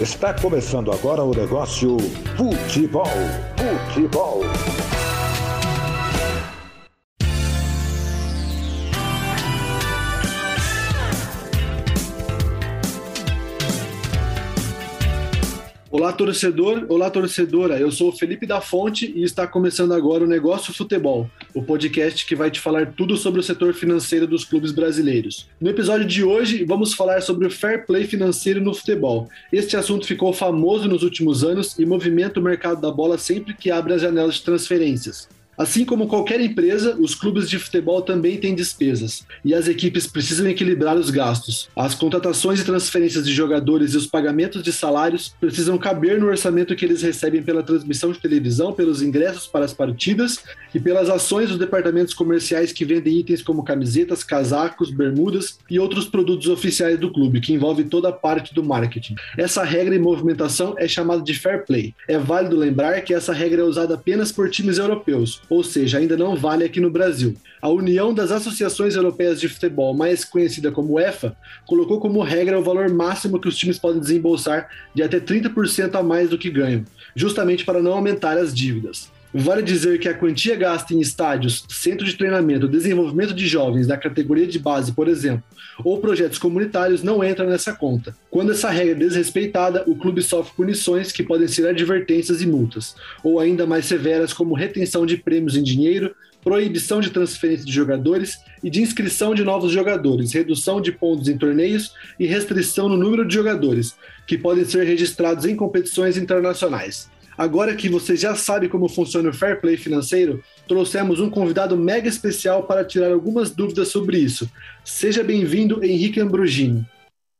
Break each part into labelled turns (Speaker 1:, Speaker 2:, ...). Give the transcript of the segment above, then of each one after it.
Speaker 1: Está começando agora o negócio Futebol. Futebol.
Speaker 2: Torcedor. Olá, torcedora. Eu sou o Felipe da Fonte e está começando agora o Negócio Futebol, o podcast que vai te falar tudo sobre o setor financeiro dos clubes brasileiros. No episódio de hoje, vamos falar sobre o fair play financeiro no futebol. Este assunto ficou famoso nos últimos anos e movimenta o mercado da bola sempre que abre as janelas de transferências. Assim como qualquer empresa, os clubes de futebol também têm despesas, e as equipes precisam equilibrar os gastos. As contratações e transferências de jogadores e os pagamentos de salários precisam caber no orçamento que eles recebem pela transmissão de televisão, pelos ingressos para as partidas e pelas ações dos departamentos comerciais que vendem itens como camisetas, casacos, bermudas e outros produtos oficiais do clube, que envolve toda a parte do marketing. Essa regra e movimentação é chamada de fair play. É válido lembrar que essa regra é usada apenas por times europeus, ou seja, ainda não vale aqui no Brasil. A União das Associações Europeias de Futebol, mais conhecida como UEFA, colocou como regra o valor máximo que os times podem desembolsar de até 30% a mais do que ganham, justamente para não aumentar as dívidas. Vale dizer que a quantia gasta em estádios, centro de treinamento, desenvolvimento de jovens da categoria de base, por exemplo, ou projetos comunitários não entra nessa conta. Quando essa regra é desrespeitada, o clube sofre punições que podem ser advertências e multas, ou ainda mais severas como retenção de prêmios em dinheiro, proibição de transferência de jogadores e de inscrição de novos jogadores, redução de pontos em torneios e restrição no número de jogadores que podem ser registrados em competições internacionais. Agora que você já sabe como funciona o fair play financeiro, trouxemos um convidado mega especial para tirar algumas dúvidas sobre isso. Seja bem-vindo, Henrique Ambrogini.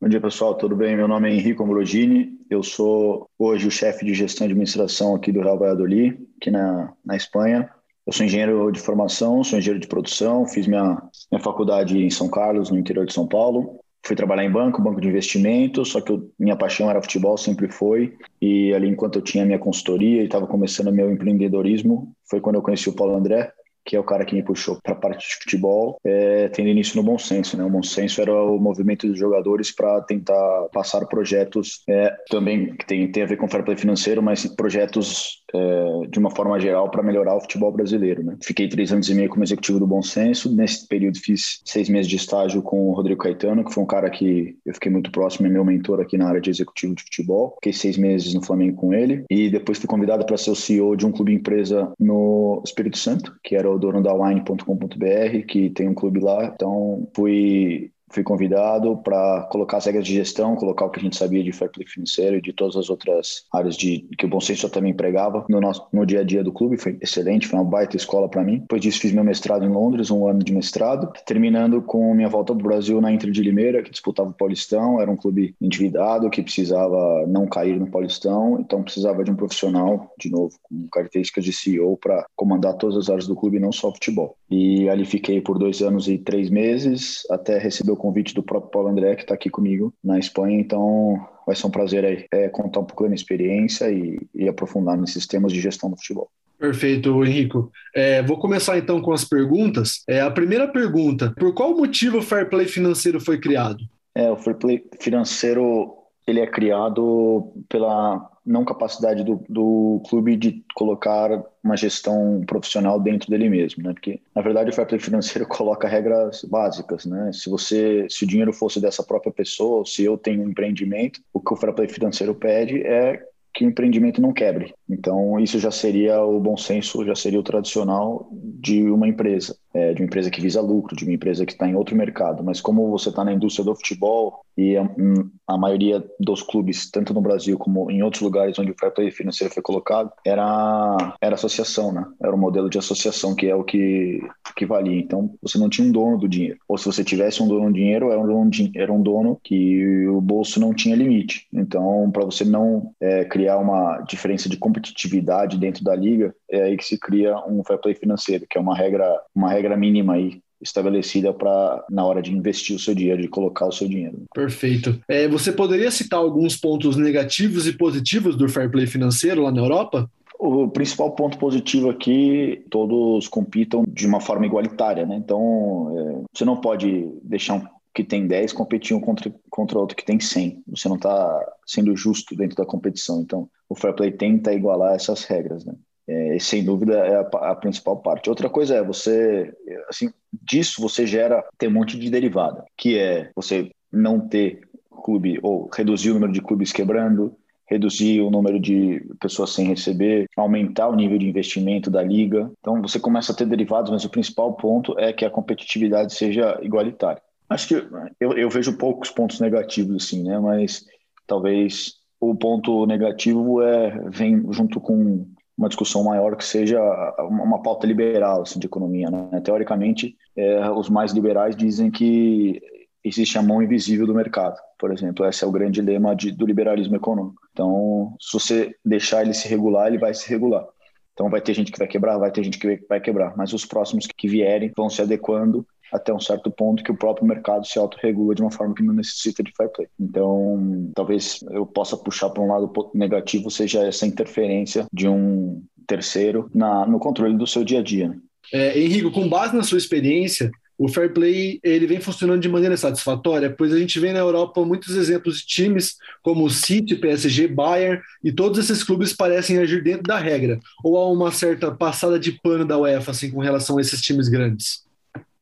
Speaker 3: Bom dia, pessoal. Tudo bem? Meu nome é Henrique Ambrogini. Eu sou hoje o chefe de gestão e administração aqui do Real Valladolid, aqui na, na Espanha. Eu sou engenheiro de formação, sou engenheiro de produção, fiz minha, minha faculdade em São Carlos, no interior de São Paulo fui trabalhar em banco, banco de investimento, só que eu, minha paixão era futebol, sempre foi. E ali, enquanto eu tinha minha consultoria e estava começando meu empreendedorismo, foi quando eu conheci o Paulo André, que é o cara que me puxou para a parte de futebol, é, tendo início no bom senso. Né? O bom senso era o movimento dos jogadores para tentar passar projetos é, também que tem, tem a ver com fair play financeiro, mas projetos é, de uma forma geral para melhorar o futebol brasileiro. Né? Fiquei três anos e meio como executivo do Bom Senso. Nesse período fiz seis meses de estágio com o Rodrigo Caetano, que foi um cara que eu fiquei muito próximo, é meu mentor aqui na área de executivo de futebol. Fiquei seis meses no Flamengo com ele e depois fui convidado para ser o CEO de um clube empresa no Espírito Santo, que era o dono da Wine.com.br, que tem um clube lá. Então fui fui convidado para colocar as regras de gestão, colocar o que a gente sabia de fair play financeiro e de todas as outras áreas de que o Bom Senso também empregava no nosso no dia a dia do clube. Foi excelente, foi uma baita escola para mim. Depois disso fiz meu mestrado em Londres, um ano de mestrado, terminando com minha volta para o Brasil na Inter de Limeira, que disputava o Paulistão, era um clube endividado que precisava não cair no Paulistão, então precisava de um profissional, de novo, com características de CEO para comandar todas as áreas do clube, não só futebol. E ali fiquei por dois anos e três meses, até receber convite do próprio Paulo André, que está aqui comigo na Espanha. Então, vai ser um prazer aí é, contar um pouco da minha experiência e, e, aprofundar nesses temas de gestão do futebol.
Speaker 2: Perfeito, Henrico. É, vou começar então com as perguntas. É, a primeira pergunta: por qual motivo o Fair Play financeiro foi criado?
Speaker 3: É, o Fair Play financeiro ele é criado pela não capacidade do, do clube de colocar uma gestão profissional dentro dele mesmo, né? Porque na verdade o fair play financeiro coloca regras básicas, né? Se você, se o dinheiro fosse dessa própria pessoa, se eu tenho um empreendimento, o que o fair play financeiro pede é que o empreendimento não quebre. Então, isso já seria o bom senso, já seria o tradicional de uma empresa, é, de uma empresa que visa lucro, de uma empresa que está em outro mercado. Mas como você está na indústria do futebol e a, hum, a, maioria dos clubes, tanto no Brasil como em outros lugares onde o fair play financeiro foi colocado, era, era associação, né? Era um modelo de associação que é o que, que valia. Então, você não tinha um dono do dinheiro. Ou se você tivesse um dono do dinheiro, era um dono, era um dono que o bolso não tinha limite. Então, para você não é, criar criar uma diferença de competitividade dentro da liga, é aí que se cria um fair play financeiro, que é uma regra, uma regra mínima aí estabelecida para na hora de investir o seu dinheiro, de colocar o seu dinheiro.
Speaker 2: Perfeito. É, você poderia citar alguns pontos negativos e positivos do fair play financeiro lá na Europa?
Speaker 3: O principal ponto positivo aqui, todos compitam de uma forma igualitária, né? Então, é, você não pode deixar um que tem 10 competir um contra, contra outro que tem 100. Você não está sendo justo dentro da competição. Então, o fair play tenta igualar essas regras, né? É, sem dúvida é a, a, principal parte. Outra coisa é você, assim, disso você gera ter um monte de derivada, que é você não ter clube ou reduzir o número de clubes quebrando, reduzir o número de pessoas sem receber, aumentar o nível de investimento da liga. Então você começa a ter derivados, mas o principal ponto é que a competitividade seja igualitária. Acho que eu, eu vejo poucos pontos negativos assim, né? Mas talvez o ponto negativo é vem junto com uma discussão maior que seja uma pauta liberal assim, de economia. Né? Teoricamente, é, os mais liberais dizem que existe a mão invisível do mercado, por exemplo. Esse é o grande lema de, do liberalismo econômico. Então, se você deixar ele se regular, ele vai se regular. Então, vai ter gente que vai quebrar, vai ter gente que vai quebrar, mas os próximos que vierem vão se adequando até um certo ponto que o próprio mercado se autorregula de uma forma que não necessita de fair play. Então, talvez eu possa puxar para um lado negativo, seja essa interferência de um terceiro na, no controle do seu dia a dia.
Speaker 2: É, Henrique, com base na sua experiência, o fair play ele vem funcionando de maneira satisfatória, pois a gente vê na Europa muitos exemplos de times como o City, PSG, Bayern e todos esses clubes parecem agir dentro da regra. Ou há uma certa passada de pano da UEFA assim com relação a esses times grandes?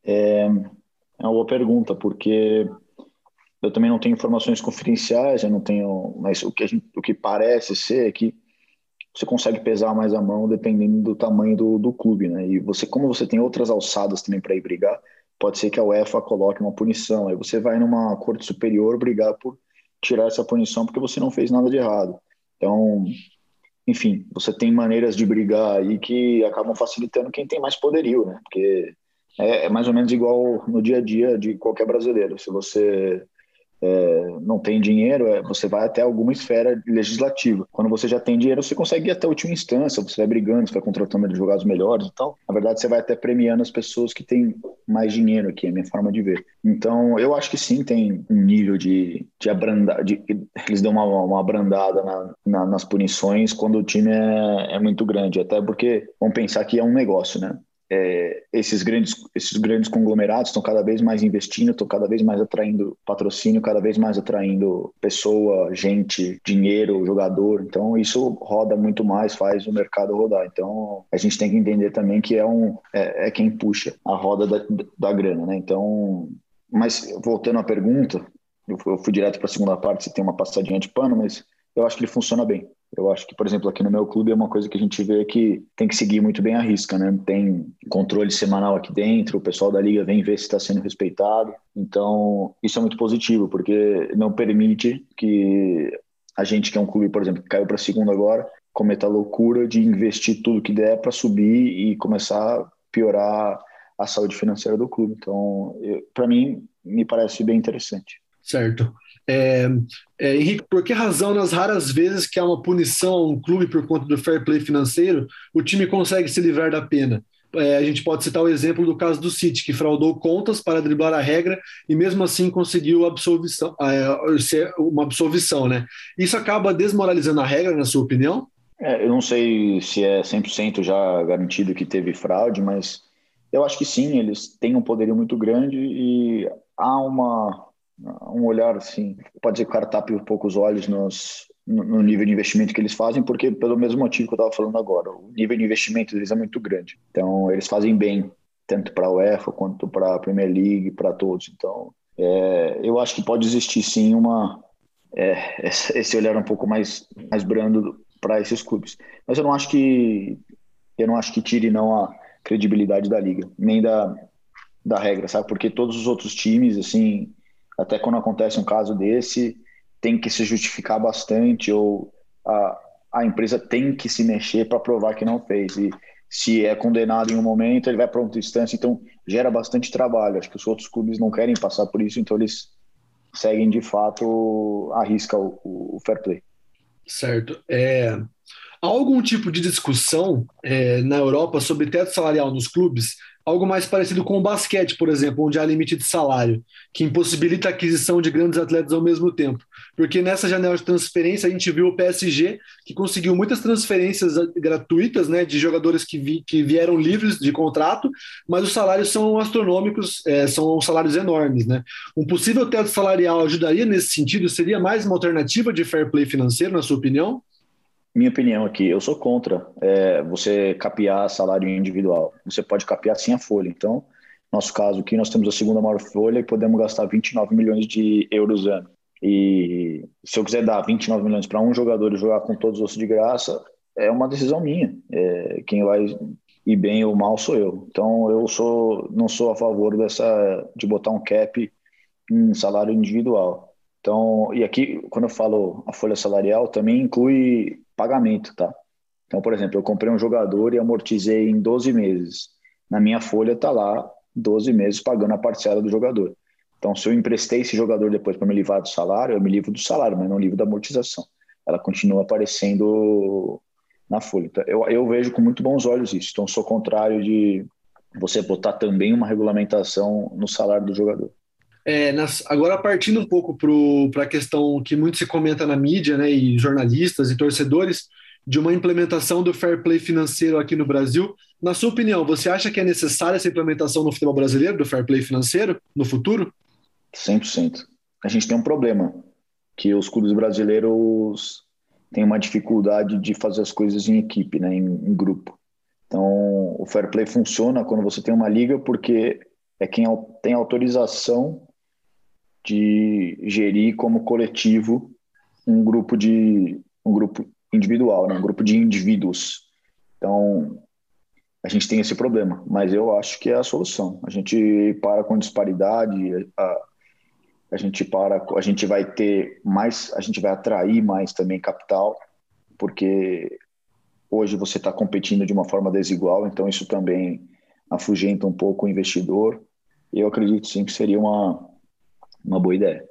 Speaker 3: É, é uma boa pergunta, porque eu também não tenho informações confidenciais, eu não tenho, mas o que, gente, o que parece ser é que você consegue pesar mais a mão dependendo do tamanho do, do clube, né? E você, como você tem outras alçadas também para ir brigar, pode ser que a UEFA coloque uma punição. Aí você vai numa corte superior brigar por tirar essa punição porque você não fez nada de errado. Então, enfim, você tem maneiras de brigar aí que acabam facilitando quem tem mais poderio, né? Porque é, é mais ou menos igual no dia a dia de qualquer brasileiro. Se você é, não tem dinheiro, é, você vai até alguma esfera legislativa. Quando você já tem dinheiro, você consegue ir até a última instância, você vai brigando, você vai contratando advogados melhores e tal. Na verdade, você vai até premiando as pessoas que têm mais dinheiro aqui, é a minha forma de ver. Então, eu acho que sim, tem um nível de, de abrandar, de, eles dão uma, uma abrandada na, na, nas punições quando o time é, é muito grande, até porque, vamos pensar que é um negócio, né? É, esses, grandes, esses grandes conglomerados estão cada vez mais investindo, estão cada vez mais atraindo patrocínio, cada vez mais atraindo pessoa, gente, dinheiro, jogador. Então, isso roda muito mais, faz o mercado rodar. Então, a gente tem que entender também que é, um, é, é quem puxa a roda da, da grana, né? Então, mas voltando à pergunta, eu fui, eu fui direto para a segunda parte, se tem uma passadinha de pano, mas eu acho que ele funciona bem. Eu acho que, por exemplo, aqui no meu clube é uma coisa que a gente vê que tem que seguir muito bem a risca, né? Tem controle semanal aqui dentro, o pessoal da liga vem ver se está sendo respeitado. Então, isso é muito positivo, porque não permite que a gente, que é um clube, por exemplo, que caiu para a segunda agora, cometa a loucura de investir tudo que der para subir e começar a piorar a saúde financeira do clube. Então, para mim, me parece bem interessante.
Speaker 2: Certo. É, é, Henrique, por que razão, nas raras vezes que há uma punição a um clube por conta do fair play financeiro, o time consegue se livrar da pena? É, a gente pode citar o exemplo do caso do City, que fraudou contas para driblar a regra e mesmo assim conseguiu absolvição, é, uma absolvição, né? Isso acaba desmoralizando a regra, na sua opinião?
Speaker 3: É, eu não sei se é 100% já garantido que teve fraude, mas eu acho que sim, eles têm um poderio muito grande e há uma um olhar assim, pode ser que o cara tape um pouco os olhos nos, no nível de investimento que eles fazem, porque pelo mesmo motivo que eu estava falando agora, o nível de investimento deles é muito grande. Então, eles fazem bem, tanto para a UEFA quanto para a Premier League, para todos. Então, é, eu acho que pode existir sim uma é, esse olhar um pouco mais mais brando para esses clubes. Mas eu não acho que eu não acho que tire não a credibilidade da liga, nem da da regra, sabe? Porque todos os outros times assim até quando acontece um caso desse, tem que se justificar bastante ou a, a empresa tem que se mexer para provar que não fez. E se é condenado em um momento, ele vai para outra instância, então gera bastante trabalho. Acho que os outros clubes não querem passar por isso, então eles seguem de fato, arrisca o, o fair play.
Speaker 2: Certo. É, há algum tipo de discussão é, na Europa sobre teto salarial nos clubes? Algo mais parecido com o basquete, por exemplo, onde há limite de salário, que impossibilita a aquisição de grandes atletas ao mesmo tempo. porque nessa janela de transferência a gente viu o PSG que conseguiu muitas transferências gratuitas, né, de jogadores que, vi, que vieram livres de contrato, mas os salários são astronômicos, é, são salários enormes, né? Um possível teto salarial ajudaria nesse sentido? Seria mais uma alternativa de fair play financeiro, na sua opinião?
Speaker 3: Minha opinião aqui, eu sou contra é, você capear salário individual. Você pode capear sim a folha. Então, nosso caso aqui, nós temos a segunda maior folha e podemos gastar 29 milhões de euros ano. E se eu quiser dar 29 milhões para um jogador e jogar com todos os de graça, é uma decisão minha. É, quem vai ir bem ou mal sou eu. Então eu sou não sou a favor dessa de botar um cap em salário individual. Então, e aqui quando eu falo a folha salarial também inclui pagamento, tá? Então, por exemplo, eu comprei um jogador e amortizei em 12 meses. Na minha folha está lá 12 meses pagando a parcela do jogador. Então, se eu emprestei esse jogador depois para me livrar do salário, eu me livro do salário, mas não livro da amortização. Ela continua aparecendo na folha. Então, eu, eu vejo com muito bons olhos isso. Então, sou contrário de você botar também uma regulamentação no salário do jogador.
Speaker 2: É, nas, agora, partindo um pouco para a questão que muito se comenta na mídia, né, e jornalistas e torcedores, de uma implementação do fair play financeiro aqui no Brasil. Na sua opinião, você acha que é necessária essa implementação no futebol brasileiro do fair play financeiro no futuro?
Speaker 3: 100%. A gente tem um problema, que os clubes brasileiros têm uma dificuldade de fazer as coisas em equipe, né, em, em grupo. Então, o fair play funciona quando você tem uma liga porque é quem tem autorização de gerir como coletivo um grupo de um grupo individual, né? um grupo de indivíduos. Então, a gente tem esse problema, mas eu acho que é a solução. A gente para com disparidade, a, a gente para, a gente vai ter mais, a gente vai atrair mais também capital, porque hoje você está competindo de uma forma desigual, então isso também afugenta um pouco o investidor. Eu acredito sim que seria uma, uma boa ideia.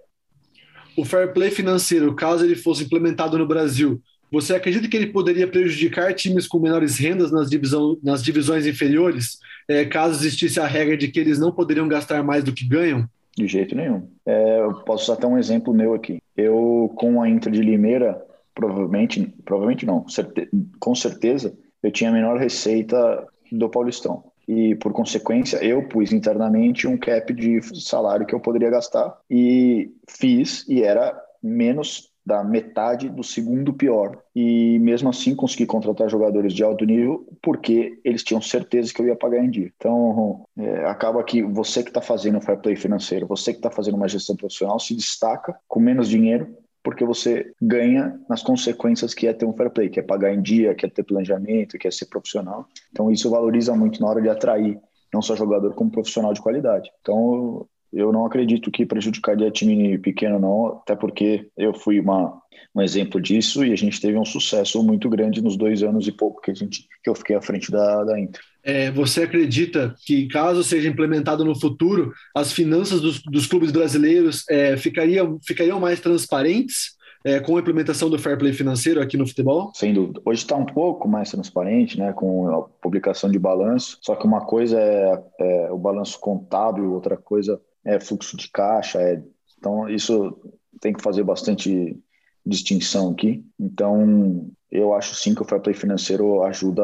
Speaker 2: O fair play financeiro, caso ele fosse implementado no Brasil, você acredita que ele poderia prejudicar times com menores rendas nas, divisão, nas divisões inferiores, é, caso existisse a regra de que eles não poderiam gastar mais do que ganham?
Speaker 3: De jeito nenhum. É, eu posso usar até um exemplo meu aqui. Eu, com a Inter de Limeira, provavelmente, provavelmente não, certe, com certeza, eu tinha a menor receita do Paulistão. E, por consequência, eu pus internamente um cap de salário que eu poderia gastar e fiz, e era menos da metade do segundo pior. E mesmo assim consegui contratar jogadores de alto nível porque eles tinham certeza que eu ia pagar em dia. Então é, acaba que você que está fazendo o fair play financeiro, você que está fazendo uma gestão profissional, se destaca com menos dinheiro porque você ganha nas consequências que é ter um fair play, que é pagar em dia, que é ter planejamento, que é ser profissional. Então isso valoriza muito na hora de atrair não só jogador como profissional de qualidade. Então eu não acredito que prejudicaria time pequeno, não, até porque eu fui uma, um exemplo disso e a gente teve um sucesso muito grande nos dois anos e pouco que, a gente, que eu fiquei à frente da, da Inter.
Speaker 2: É, você acredita que, caso seja implementado no futuro, as finanças dos, dos clubes brasileiros é, ficariam, ficariam mais transparentes? É, com a implementação do fair play financeiro aqui no futebol?
Speaker 3: Sem dúvida. Hoje está um pouco mais transparente, né, com a publicação de balanço. Só que uma coisa é, é o balanço contábil, outra coisa é fluxo de caixa, é, então isso tem que fazer bastante distinção aqui. Então, eu acho sim que o fair play financeiro ajuda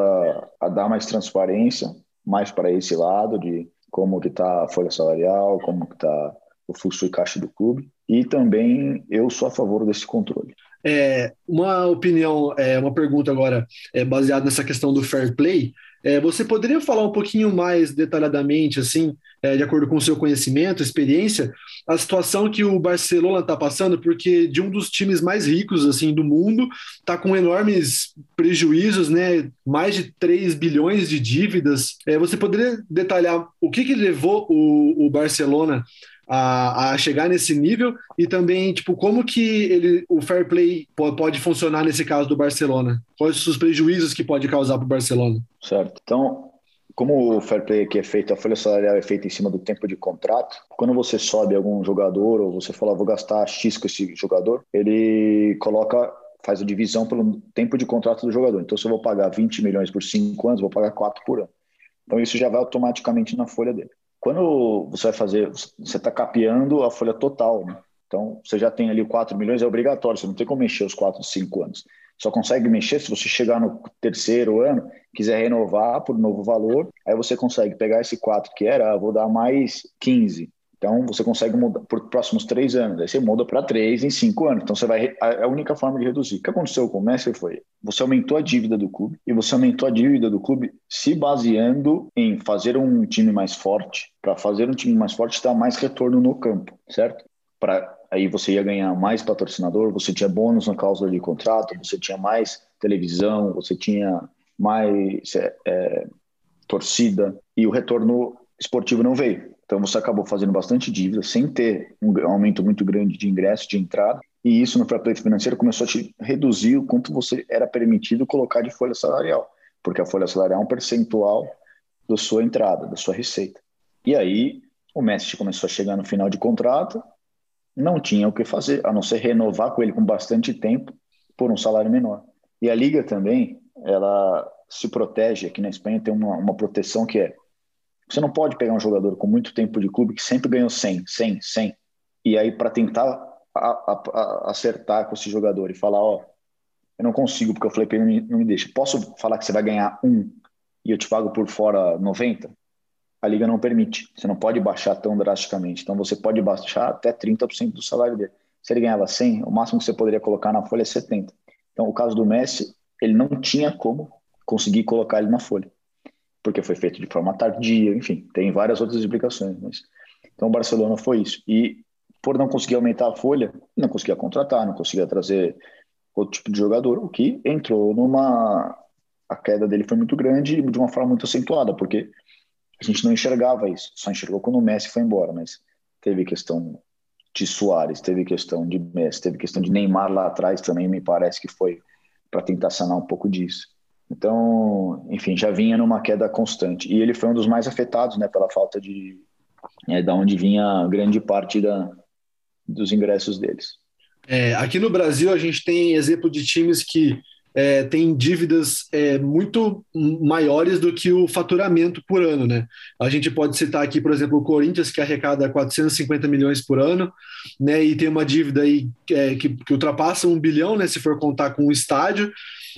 Speaker 3: a dar mais transparência, mais para esse lado de como que está a folha salarial, como que está o fluxo de caixa do clube. E também eu sou a favor desse controle.
Speaker 2: É, uma opinião, é, uma pergunta agora é, baseada nessa questão do fair play. É, você poderia falar um pouquinho mais detalhadamente, assim, é, de acordo com o seu conhecimento, experiência, a situação que o Barcelona está passando, porque de um dos times mais ricos assim do mundo está com enormes prejuízos, né? Mais de 3 bilhões de dívidas. É, você poderia detalhar o que, que levou o, o Barcelona a, a, chegar nesse nível e também tipo como que ele, o fair play pode, funcionar nesse caso do Barcelona? Quais os prejuízos que pode causar para o Barcelona?
Speaker 3: Certo. Então, como o fair play aqui é feito, a folha salarial é feita em cima do tempo de contrato, quando você sobe algum jogador ou você fala, vou gastar X com esse jogador, ele coloca, faz a divisão pelo tempo de contrato do jogador. Então, se eu vou pagar 20 milhões por 5 anos, vou pagar 4 por ano. Então, isso já vai automaticamente na folha dele. Quando você vai fazer, você está capeando a folha total, né? Então, você já tem ali 4 milhões, é obrigatório, você não tem como mexer os 4, 5 anos. Só consegue mexer se você chegar no terceiro ano, quiser renovar por novo valor, aí você consegue pegar esse 4 que era, ah, vou dar mais 15. Então, você consegue mudar por próximos três anos. Aí você muda para três em cinco anos. Então, você vai. A única forma de reduzir. O que aconteceu com o Messi foi: você aumentou a dívida do clube e você aumentou a dívida do clube se baseando em fazer um time mais forte. Para fazer um time mais forte, dar mais retorno no campo, certo? Para aí você ia ganhar mais patrocinador, você tinha bônus na cláusula de contrato, você tinha mais televisão, você tinha mais é, é, torcida e o retorno esportivo não veio. Então você acabou fazendo bastante dívida sem ter um aumento muito grande de ingresso, de entrada, e isso no fair financeiro começou a te reduzir o quanto você era permitido colocar de folha salarial, porque a folha salarial é um percentual da sua entrada, da sua receita. E aí o Messi começou a chegar no final de contrato, não tinha o que fazer, a não ser renovar com ele com bastante tempo por um salário menor. E a liga também, ela se protege, aqui na Espanha tem uma, uma proteção que é você não pode pegar um jogador com muito tempo de clube que sempre ganhou 100, 100, 100, e aí para tentar a, a, a acertar com esse jogador e falar, ó, eu não consigo porque o Flip não me, não me deixa. Posso falar que você vai ganhar um e eu te pago por fora 90? A liga não permite. Você não pode baixar tão drasticamente. Então você pode baixar até 30% do salário dele. Se ele ganhava 100, o máximo que você poderia colocar na folha é 70. Então o caso do Messi, ele não tinha como conseguir colocar ele na folha porque foi feito de forma tardia, enfim, tem várias outras explicações. Mas... Então, o Barcelona foi isso. E por não conseguir aumentar a folha, não conseguia contratar, não conseguia trazer outro tipo de jogador, o que entrou numa. A queda dele foi muito grande e de uma forma muito acentuada, porque a gente não enxergava isso, só enxergou quando o Messi foi embora, mas teve questão de Soares, teve questão de Messi, teve questão de Neymar lá atrás também, me parece que foi para tentar sanar um pouco disso. Então, enfim, já vinha numa queda constante. E ele foi um dos mais afetados, né, pela falta de. É, da onde vinha grande parte da, dos ingressos deles.
Speaker 2: É, aqui no Brasil, a gente tem exemplo de times que é, tem dívidas é, muito maiores do que o faturamento por ano, né? A gente pode citar aqui, por exemplo, o Corinthians, que arrecada 450 milhões por ano, né? E tem uma dívida aí é, que, que, ultrapassa um bilhão, né? Se for contar com o estádio.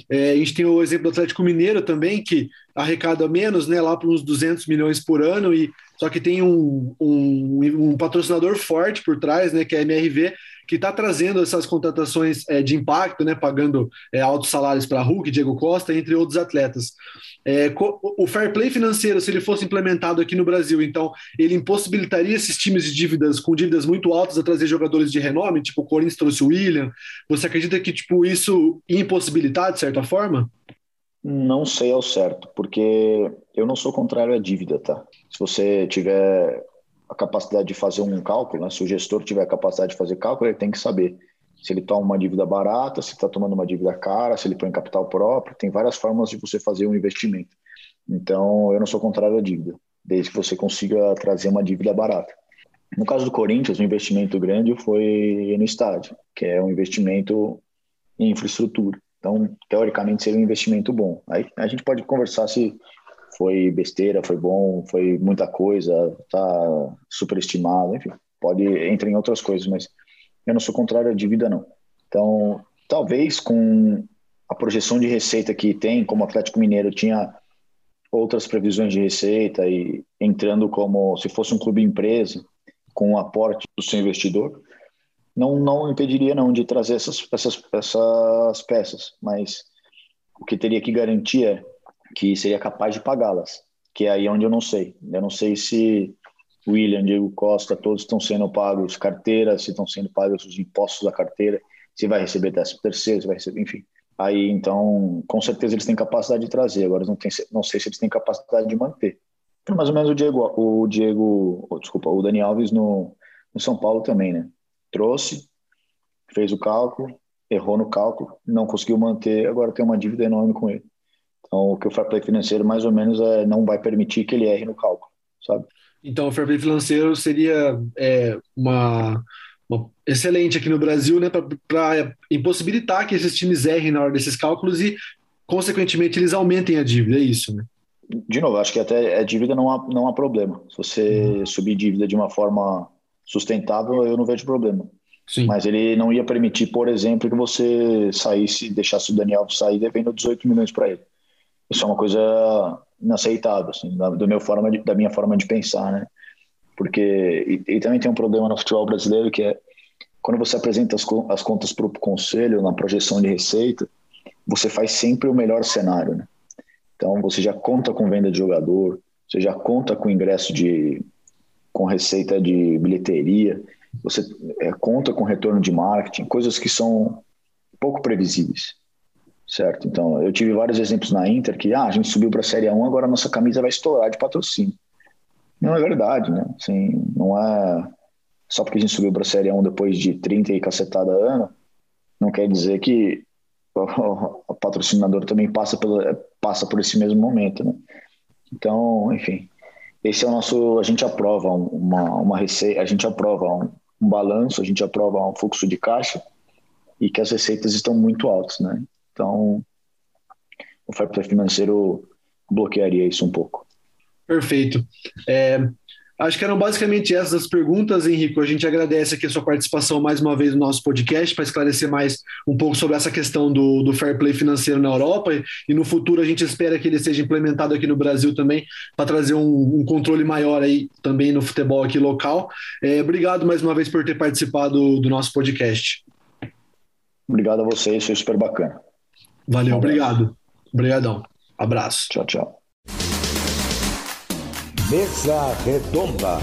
Speaker 2: É, a gente tem o exemplo do Atlético Mineiro também, que arrecada menos, né? Lá para uns 200 milhões por ano, e só que tem um, um, um patrocinador forte por trás, né? Que é a MRV, que está trazendo essas contratações é, de impacto, né, pagando é, altos salários para Hulk, Diego Costa, entre outros atletas. É, o fair play financeiro, se ele fosse implementado aqui no Brasil, então ele impossibilitaria esses times de dívidas com dívidas muito altas a trazer jogadores de renome, tipo o Corinthians trouxe o William. Você acredita que tipo isso impossibilitar de certa forma?
Speaker 3: Não sei ao certo, porque eu não sou contrário à dívida, tá? Se você tiver a capacidade de fazer um cálculo, né? se o gestor tiver a capacidade de fazer cálculo, ele tem que saber se ele toma uma dívida barata, se está tomando uma dívida cara, se ele põe capital próprio, tem várias formas de você fazer um investimento. Então, eu não sou contrário à dívida, desde que você consiga trazer uma dívida barata. No caso do Corinthians, o um investimento grande foi no estádio, que é um investimento em infraestrutura. Então, teoricamente, seria um investimento bom. Aí a gente pode conversar se foi besteira, foi bom, foi muita coisa, tá superestimado, enfim, pode entrar em outras coisas, mas eu não sou contrário à dívida não. Então, talvez com a projeção de receita que tem, como Atlético Mineiro tinha outras previsões de receita e entrando como se fosse um clube empresa com o aporte do seu investidor, não não impediria não de trazer essas essas essas peças, mas o que teria que garantir é que seria capaz de pagá-las, que é aí onde eu não sei. Eu não sei se William, Diego Costa, todos estão sendo pagos carteira, se estão sendo pagos os impostos da carteira, se vai receber décimo terceiro, se vai receber, enfim. Aí, então, com certeza eles têm capacidade de trazer, agora não, tem, não sei se eles têm capacidade de manter. Então, mais ou menos o Diego, o Diego, oh, desculpa, o Dani Alves no, no São Paulo também, né? Trouxe, fez o cálculo, errou no cálculo, não conseguiu manter, agora tem uma dívida enorme com ele. Então, o que o fair play financeiro, mais ou menos, é, não vai permitir que ele erre no cálculo, sabe?
Speaker 2: Então, o fair play financeiro seria é, uma, uma, excelente aqui no Brasil, né, para impossibilitar que esses times errem na hora desses cálculos e, consequentemente, eles aumentem a dívida, é isso, né?
Speaker 3: De novo, acho que até a dívida não há, não há problema. Se você uhum. subir dívida de uma forma sustentável, eu não vejo problema. Sim. Mas ele não ia permitir, por exemplo, que você saísse, deixasse o Daniel sair devendo 18 milhões para ele. Isso é uma coisa inaceitável, assim, da, do meu forma de, da minha forma de pensar, né? Porque e, e, também tem um problema no futebol brasileiro que é quando você apresenta as, as contas para o conselho na projeção de receita, você faz sempre o melhor cenário, né? Então você já conta com venda de jogador, você já conta com ingresso de com receita de bilheteria, você é, conta com retorno de marketing, coisas que são pouco previsíveis, certo? Então eu tive vários exemplos na Inter que ah, a gente subiu para a Série 1, agora a nossa camisa vai estourar de patrocínio. Não é verdade, né? Assim, não é só porque a gente subiu para a Série 1 depois de 30 e cacetada ano, não quer dizer que o, patrocinador também passa, pelo, passa por esse mesmo momento, né? Então, enfim, esse é o nosso, a gente aprova uma, uma receita, a gente aprova um, um balanço, a gente aprova um fluxo de caixa e que as receitas estão muito altas, né? Então, o fair play financeiro bloquearia isso um pouco.
Speaker 2: Perfeito. É, Acho que eram basicamente essas as perguntas, Henrico. A gente agradece aqui a sua participação mais uma vez no nosso podcast para esclarecer mais um pouco sobre essa questão do, do fair play financeiro na Europa e no futuro a gente espera que ele seja implementado aqui no Brasil também para trazer um, um, controle maior aí também no futebol aqui local. É, obrigado mais uma vez por ter participado do nosso podcast.
Speaker 3: Obrigado a vocês, foi super bacana.
Speaker 2: Valeu, um obrigado. Obrigadão. Abraço.
Speaker 3: Tchau, tchau.
Speaker 1: Mesa Redonda.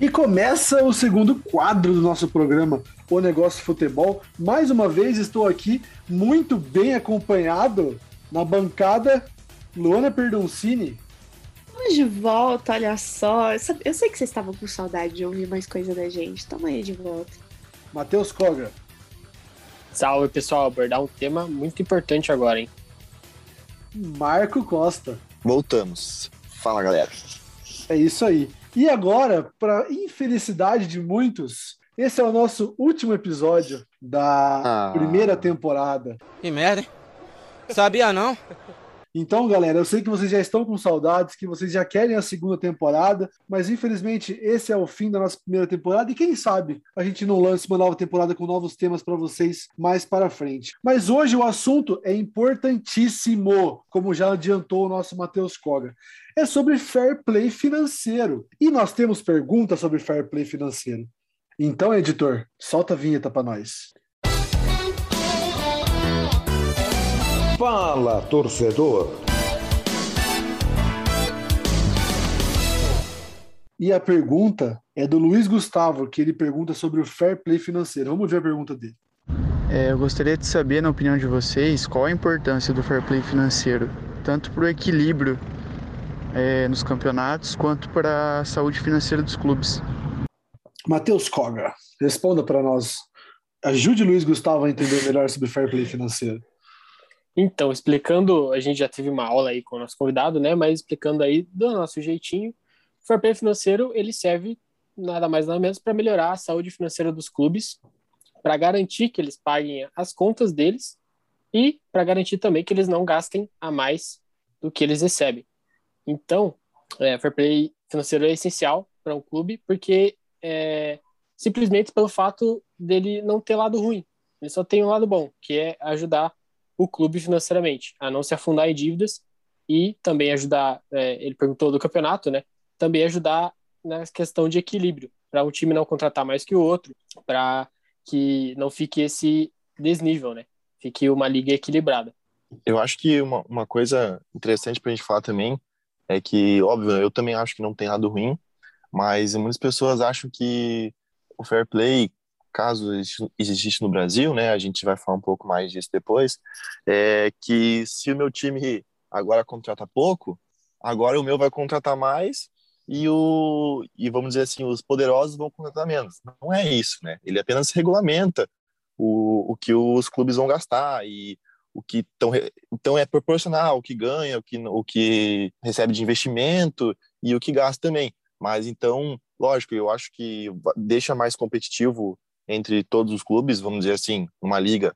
Speaker 2: E começa o segundo quadro do nosso programa, O Negócio Futebol. Mais uma vez estou aqui muito bem acompanhado na bancada Luana Perdoncini.
Speaker 4: Estamos de volta, olha só. Eu sei que vocês estavam com saudade de ouvir mais coisa da gente. Tamo aí de volta.
Speaker 2: Matheus Koga.
Speaker 5: Salve, pessoal. Abordar um tema muito importante agora, hein?
Speaker 2: Marco Costa.
Speaker 6: Voltamos. Fala, galera.
Speaker 2: É isso aí. E agora, para infelicidade de muitos, esse é o nosso último episódio da ah. primeira temporada.
Speaker 7: Que merda, hein? Sabia não?
Speaker 2: Então, galera, eu sei que vocês já estão com saudades, que vocês já querem a segunda temporada, mas infelizmente esse é o fim da nossa primeira temporada e quem sabe a gente não lance uma nova temporada com novos temas para vocês mais para frente. Mas hoje o assunto é importantíssimo, como já adiantou o nosso Matheus Koga. É sobre fair play financeiro. E nós temos perguntas sobre fair play financeiro. Então, editor, solta a vinheta para nós.
Speaker 1: Fala, torcedor!
Speaker 2: E a pergunta é do Luiz Gustavo, que ele pergunta sobre o fair play financeiro. Vamos ver a pergunta dele.
Speaker 8: É, eu gostaria de saber, na opinião de vocês, qual a importância do fair play financeiro, tanto para o equilíbrio é, nos campeonatos, quanto para a saúde financeira dos clubes.
Speaker 2: Matheus Koga, responda para nós. Ajude Luiz Gustavo a entender melhor sobre fair play financeiro.
Speaker 5: Então, explicando, a gente já teve uma aula aí com o nosso convidado, né? Mas explicando aí do nosso jeitinho, o fair play financeiro ele serve nada mais nada menos para melhorar a saúde financeira dos clubes, para garantir que eles paguem as contas deles e para garantir também que eles não gastem a mais do que eles recebem. Então, é, fair play financeiro é essencial para um clube porque é, simplesmente pelo fato dele não ter lado ruim, ele só tem um lado bom, que é ajudar o clube financeiramente, a não se afundar em dívidas e também ajudar, é, ele perguntou do campeonato, né? Também ajudar na questão de equilíbrio, para um time não contratar mais que o outro, para que não fique esse desnível, né? Fique uma liga equilibrada.
Speaker 6: Eu acho que uma, uma coisa interessante para a gente falar também é que, óbvio, eu também acho que não tem nada ruim, mas muitas pessoas acham que o fair play caso existe no Brasil, né, a gente vai falar um pouco mais disso depois, é que se o meu time agora contrata pouco, agora o meu vai contratar mais e o e vamos dizer assim, os poderosos vão contratar menos. Não é isso, né? Ele apenas regulamenta o, o que os clubes vão gastar e o que tão, então é proporcional o que ganha, o que o que recebe de investimento e o que gasta também. Mas então lógico, eu acho que deixa mais competitivo entre todos os clubes, vamos dizer assim, uma liga,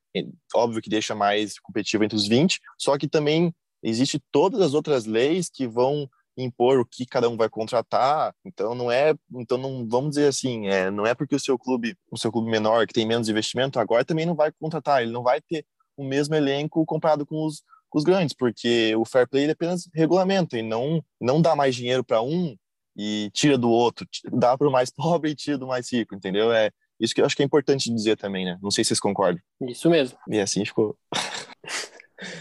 Speaker 6: óbvio que deixa mais competitivo entre os 20, só que também existe todas as outras leis que vão impor o que cada um vai contratar. Então não é, então não vamos dizer assim, é, não é porque o seu clube, o seu clube menor que tem menos investimento agora também não vai contratar, ele não vai ter o mesmo elenco comparado com os, com os grandes, porque o fair play é apenas regulamento e não não dá mais dinheiro para um e tira do outro, dá para o mais pobre e tira do mais rico, entendeu? É isso que eu acho que é importante dizer também, né? Não sei se vocês concordam.
Speaker 5: Isso mesmo.
Speaker 6: E assim ficou.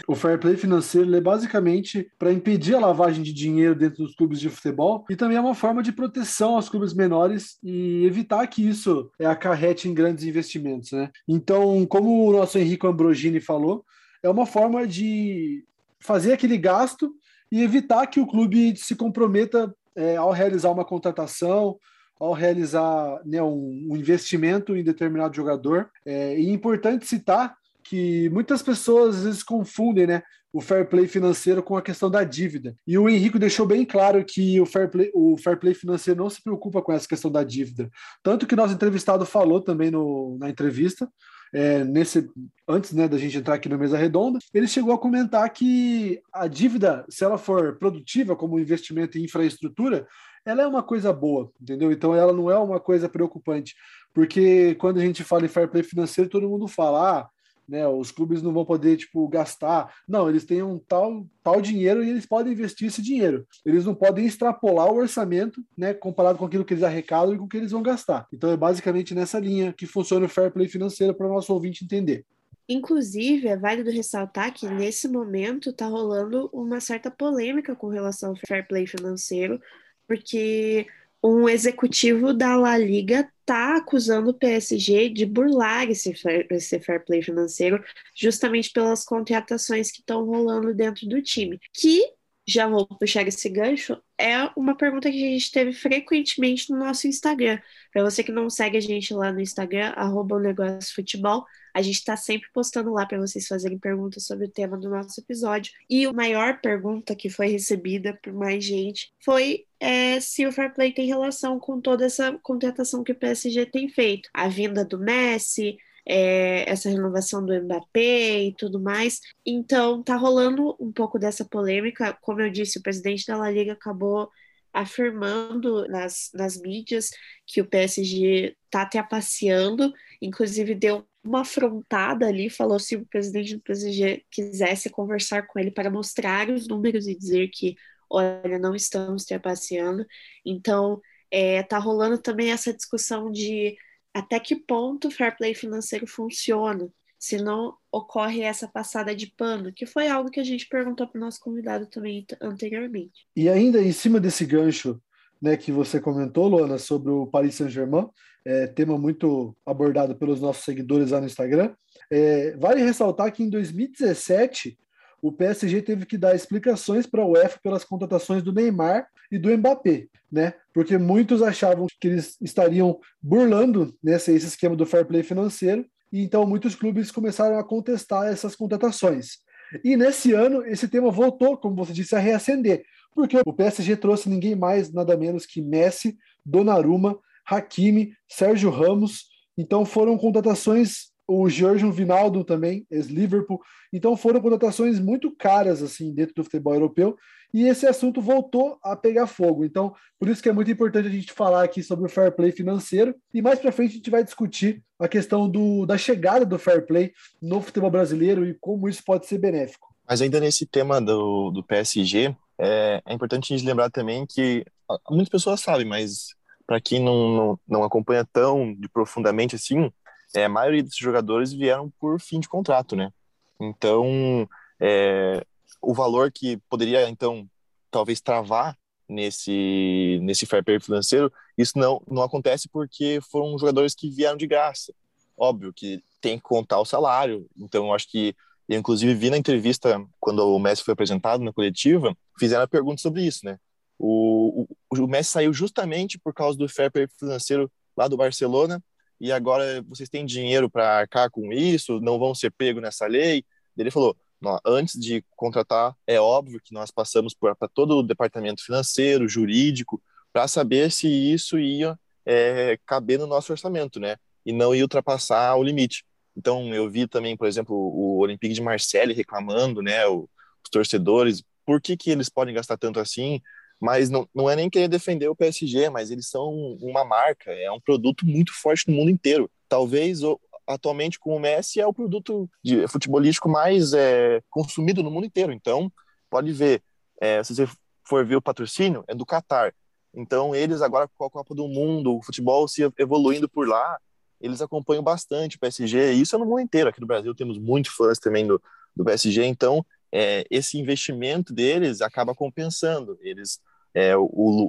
Speaker 2: O fair play financeiro é basicamente para impedir a lavagem de dinheiro dentro dos clubes de futebol e também é uma forma de proteção aos clubes menores e evitar que isso acarrete em grandes investimentos. Né? Então, como o nosso Henrique Ambrogini falou, é uma forma de fazer aquele gasto e evitar que o clube se comprometa é, ao realizar uma contratação, ao realizar né, um, um, investimento em determinado jogador. É, e é importante citar que muitas pessoas às vezes confundem, né? O fair play financeiro com a questão da dívida. E o Henrique deixou bem claro que o fair play, o fair play financeiro não se preocupa com essa questão da dívida. Tanto que nosso entrevistado falou também no, na entrevista, é, nesse antes né, da gente entrar aqui na mesa redonda, ele chegou a comentar que a dívida, se ela for produtiva como investimento em infraestrutura, ela é uma coisa boa, entendeu? Então ela não é uma coisa preocupante, porque quando a gente fala em fair play financeiro, todo mundo fala, ah, né? Os clubes não vão poder tipo gastar. Não, eles têm um tal tal dinheiro e eles podem investir esse dinheiro. Eles não podem extrapolar o orçamento, né, comparado com aquilo que eles arrecadam e com o que eles vão gastar. Então é basicamente nessa linha que funciona o fair play financeiro para o nosso ouvinte entender.
Speaker 4: Inclusive, é válido ressaltar que nesse momento está rolando uma certa polêmica com relação ao fair play financeiro, porque um executivo da La Liga está acusando o PSG de burlar esse fair, esse fair play financeiro, justamente pelas contratações que estão rolando dentro do time. Que, já vou puxar esse gancho, é uma pergunta que a gente teve frequentemente no nosso Instagram. Para você que não segue a gente lá no Instagram, arroba o negócio futebol, a gente está sempre postando lá para vocês fazerem perguntas sobre o tema do nosso episódio. E a maior pergunta que foi recebida por mais gente foi é, se o Fair Play tem relação com toda essa contratação que o PSG tem feito. A vinda do Messi, é, essa renovação do Mbappé e tudo mais. Então, tá rolando um pouco dessa polêmica. Como eu disse, o presidente da La Liga acabou afirmando nas, nas mídias que o PSG tá trapaceando, inclusive deu uma afrontada ali, falou se o presidente do PSG quisesse conversar com ele para mostrar os números e dizer que, olha, não estamos trapaceando. Então, é, tá rolando também essa discussão de até que ponto o fair play financeiro funciona, se não ocorre essa passada de pano, que foi algo que a gente perguntou para o nosso convidado também anteriormente.
Speaker 2: E ainda em cima desse gancho né, que você comentou, Luana, sobre o Paris Saint-Germain, é, tema muito abordado pelos nossos seguidores lá no Instagram. É, vale ressaltar que em 2017 o PSG teve que dar explicações para o UEFA pelas contratações do Neymar e do Mbappé, né? Porque muitos achavam que eles estariam burlando nesse esse esquema do fair play financeiro, e então muitos clubes começaram a contestar essas contratações. E nesse ano esse tema voltou, como você disse, a reacender, porque o PSG trouxe ninguém mais, nada menos que Messi, Donnarumma, Hakimi, Sérgio Ramos. Então foram contratações o Georgian Vinaldo também, ex-Liverpool. Então foram contratações muito caras assim dentro do futebol europeu e esse assunto voltou a pegar fogo. Então, por isso que é muito importante a gente falar aqui sobre o fair play financeiro e mais para frente a gente vai discutir a questão do, da chegada do fair play no futebol brasileiro e como isso pode ser benéfico.
Speaker 6: Mas ainda nesse tema do, do PSG, é, é importante a gente lembrar também que muitas pessoas sabem, mas para quem não, não, não acompanha tão de profundamente assim, é, a maioria desses jogadores vieram por fim de contrato, né? Então, é, o valor que poderia, então, talvez travar nesse, nesse fair play financeiro, isso não, não acontece porque foram jogadores que vieram de graça. Óbvio que tem que contar o salário, então eu acho que eu, inclusive, vi na entrevista, quando o Messi foi apresentado na coletiva, fizeram a pergunta sobre isso, né? O, o, o Messi saiu justamente por causa do fair play financeiro lá do Barcelona, e agora vocês têm dinheiro para arcar com isso, não vão ser pego nessa lei. Ele falou: antes de contratar, é óbvio que nós passamos para todo o departamento financeiro, jurídico, para saber se isso ia é, caber no nosso orçamento, né? E não ia ultrapassar o limite. Então, eu vi também, por exemplo, o Olympique de Marseille reclamando, né? O, os torcedores, por que, que eles podem gastar tanto assim? Mas não, não é nem querer defender o PSG, mas eles são uma marca, é um produto muito forte no mundo inteiro. Talvez atualmente com o Messi é o produto de futebolístico mais é, consumido no mundo inteiro. Então, pode ver, é, se você for ver o patrocínio, é do Qatar. Então, eles agora com a Copa do Mundo, o futebol se evoluindo por lá, eles acompanham bastante o PSG. Isso é no mundo inteiro. Aqui no Brasil temos muitos fãs também do, do PSG. Então, é, esse investimento deles acaba compensando. Eles, é, o,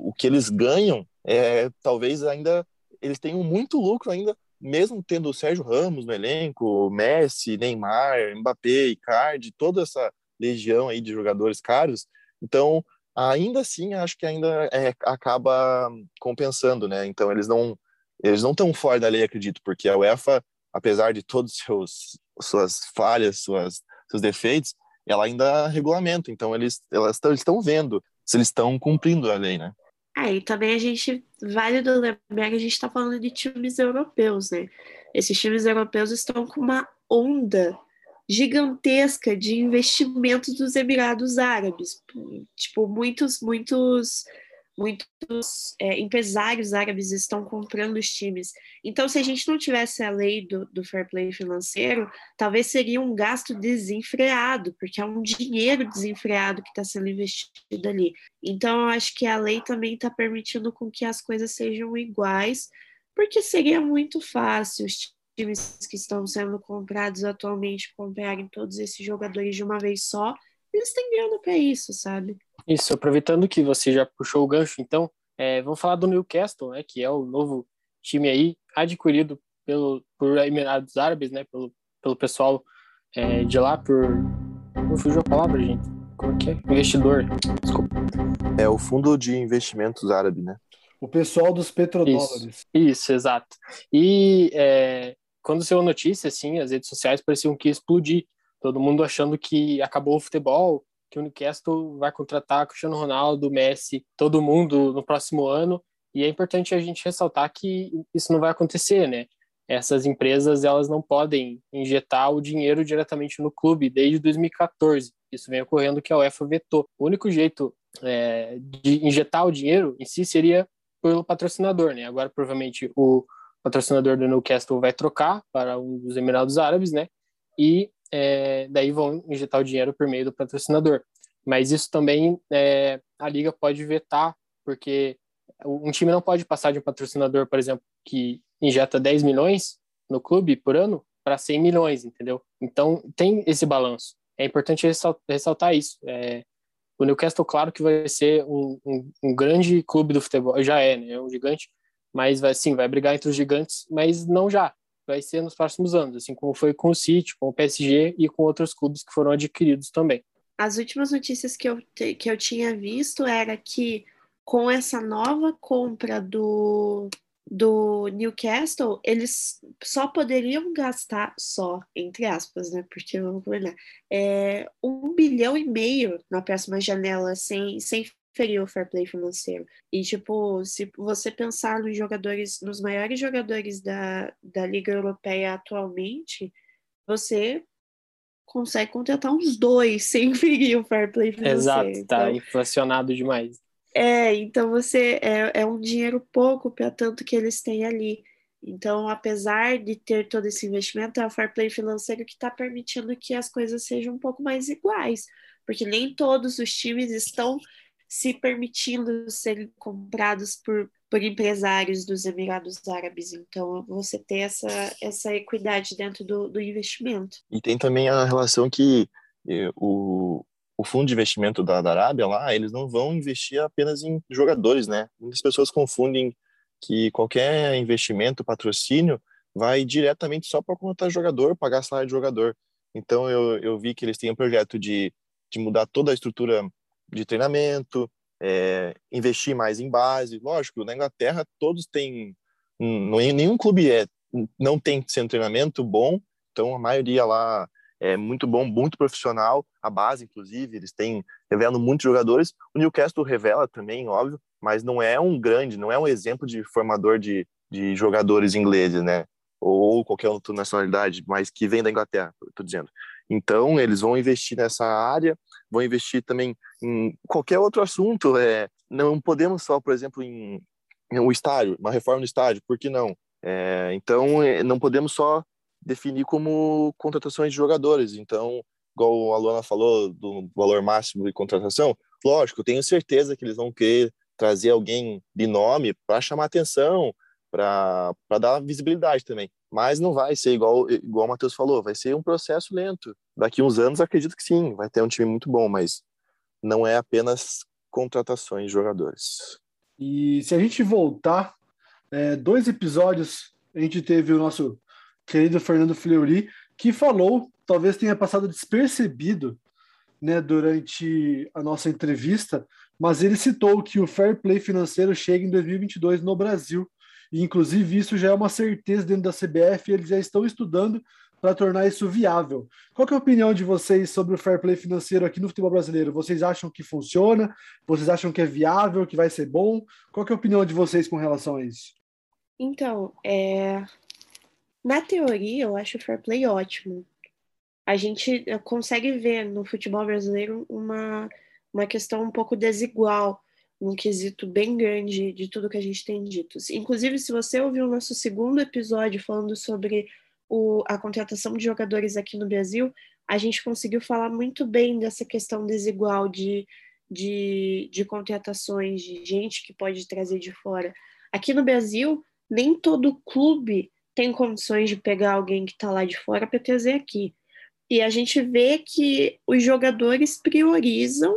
Speaker 6: o que eles ganham, é, talvez ainda eles tenham muito lucro ainda, mesmo tendo o Sérgio Ramos no elenco, Messi, Neymar, Mbappé, Icardi, toda essa legião aí de jogadores caros. Então, ainda assim, acho que ainda é, acaba compensando, né? Então, eles não eles não estão fora da lei, acredito, porque a UEFA, apesar de todos seus suas falhas, suas seus defeitos, ela ainda regulamenta. Então, eles elas estão vendo se eles estão cumprindo a lei, né?
Speaker 4: É, e também a gente, válido lembrar que a gente está falando de times europeus, né? Esses times europeus estão com uma onda gigantesca de investimentos dos Emirados Árabes. Tipo, muitos, muitos, muitos é, empresários árabes estão comprando os times. Então, se a gente não tivesse a lei do, do fair play financeiro, talvez seria um gasto desenfreado, porque é um dinheiro desenfreado que está sendo investido ali. Então, eu acho que a lei também está permitindo com que as coisas sejam iguais, porque seria muito fácil os times que estão sendo comprados atualmente comprarem todos esses jogadores de uma vez só, eles têm grana para isso, sabe?
Speaker 5: Isso, aproveitando que você já puxou o gancho, então, é, vamos falar do Newcastle, né, que é o novo time aí adquirido pelo, por Emirados Árabes, né, pelo, pelo pessoal é, de lá, por... Não fugiu a palavra, gente. Como é que é? Investidor. Desculpa.
Speaker 6: É o Fundo de Investimentos Árabe, né?
Speaker 2: O pessoal dos petrodólares.
Speaker 5: Isso, isso exato. E é, quando saiu a notícia, assim, as redes sociais pareciam que ia explodir. Todo mundo achando que acabou o futebol, que o Newcastle vai contratar Cristiano Ronaldo, Messi, todo mundo no próximo ano. E é importante a gente ressaltar que isso não vai acontecer, né? Essas empresas elas não podem injetar o dinheiro diretamente no clube desde 2014. Isso vem ocorrendo que a UEFA vetou. O único jeito é, de injetar o dinheiro em si seria pelo patrocinador, né? Agora provavelmente o patrocinador do Newcastle vai trocar para um dos Emirados Árabes, né? E é, daí vão injetar o dinheiro por meio do patrocinador. Mas isso também é, a liga pode vetar, porque um time não pode passar de um patrocinador, por exemplo, que injeta 10 milhões no clube por ano para 100 milhões, entendeu? Então tem esse balanço. É importante ressaltar isso. É, o Newcastle, claro que vai ser um, um, um, grande clube do futebol, já é, né? É um gigante, mas vai sim, vai brigar entre os gigantes, mas não já. Vai ser nos próximos anos, assim como foi com o City, com o PSG e com outros clubes que foram adquiridos também.
Speaker 4: As últimas notícias que eu, que eu tinha visto era que com essa nova compra do, do Newcastle, eles só poderiam gastar, só, entre aspas, né? Porque vamos olhar, é, um bilhão e meio na próxima janela sem, sem ferir o fair play financeiro. E, tipo, se você pensar nos jogadores, nos maiores jogadores da, da Liga Europeia atualmente, você consegue contratar uns dois sem ferir o fair play financeiro.
Speaker 5: Exato, tá
Speaker 4: então,
Speaker 5: inflacionado demais.
Speaker 4: É, então você é, é um dinheiro pouco para tanto que eles têm ali. Então, apesar de ter todo esse investimento, é o fair play financeiro que está permitindo que as coisas sejam um pouco mais iguais, porque nem todos os times estão se permitindo serem comprados por, por empresários dos Emirados Árabes. Então, você ter essa, essa equidade dentro do, do investimento.
Speaker 6: E tem também a relação que eh, o, o fundo de investimento da, da Arábia lá, eles não vão investir apenas em jogadores, né? Muitas pessoas confundem que qualquer investimento, patrocínio, vai diretamente só para contratar jogador, pagar salário de jogador. Então, eu, eu vi que eles têm um projeto de, de mudar toda a estrutura de treinamento, é, investir mais em base. Lógico, na Inglaterra todos têm, nenhum clube é, não tem sendo treinamento bom, então a maioria lá é muito bom, muito profissional, a base inclusive, eles têm revelam muitos jogadores. O Newcastle revela também, óbvio, mas não é um grande, não é um exemplo de formador de, de jogadores ingleses, né? Ou qualquer outra nacionalidade, mas que vem da Inglaterra, estou dizendo. Então, eles vão investir nessa área, vão investir também em qualquer outro assunto. É, não podemos só, por exemplo, em, em um estádio, uma reforma no estádio, por que não? É, então, é, não podemos só definir como contratações de jogadores. Então, igual a Luana falou do valor máximo de contratação, lógico, tenho certeza que eles vão querer trazer alguém de nome para chamar atenção, para dar visibilidade também. Mas não vai ser igual, igual o Matheus falou, vai ser um processo lento. Daqui uns anos, acredito que sim, vai ter um time muito bom, mas não é apenas contratações de jogadores.
Speaker 2: E se a gente voltar, é, dois episódios, a gente teve o nosso querido Fernando Fleury, que falou, talvez tenha passado despercebido né, durante a nossa entrevista, mas ele citou que o fair play financeiro chega em 2022 no Brasil. E, inclusive, isso já é uma certeza dentro da CBF, eles já estão estudando para tornar isso viável. Qual é a opinião de vocês sobre o fair play financeiro aqui no futebol brasileiro? Vocês acham que funciona? Vocês acham que é viável, que vai ser bom? Qual é a opinião de vocês com relação a isso?
Speaker 4: Então, é... na teoria, eu acho o fair play ótimo. A gente eh, consegue ver no futebol brasileiro uma, uma questão um pouco desigual um quesito bem grande de tudo que a gente tem dito. Inclusive, se você ouviu o nosso segundo episódio falando sobre o, a contratação de jogadores aqui no Brasil, a gente conseguiu falar muito bem dessa questão desigual de, de, de contratações, de gente que pode trazer de fora. Aqui no Brasil, nem todo clube tem condições de pegar alguém que está lá de fora para trazer aqui. E a gente vê que os jogadores priorizam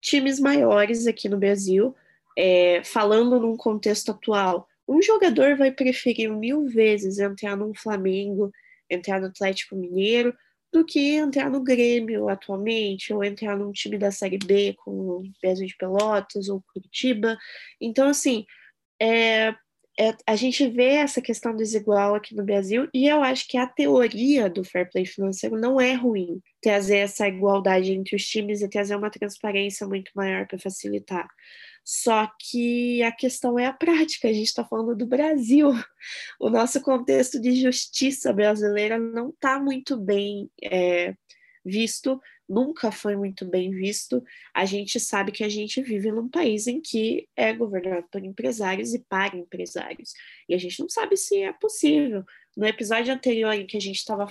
Speaker 4: times maiores aqui no Brasil, é, falando num contexto atual, um jogador vai preferir mil vezes entrar num Flamengo, entrar no Atlético Mineiro, do que entrar no Grêmio atualmente, ou entrar num time da Série B, como o Brasil de Pelotas ou Curitiba. Então, assim, é, a gente vê essa questão desigual aqui no Brasil e eu acho que a teoria do fair play financeiro não é ruim trazer essa igualdade entre os times e trazer uma transparência muito maior para facilitar. Só que a questão é a prática, a gente está falando do Brasil. O nosso contexto de justiça brasileira não está muito bem é, visto nunca foi muito bem visto. A gente sabe que a gente vive num país em que é governado por empresários e para empresários. E a gente não sabe se é possível. No episódio anterior em que a gente estava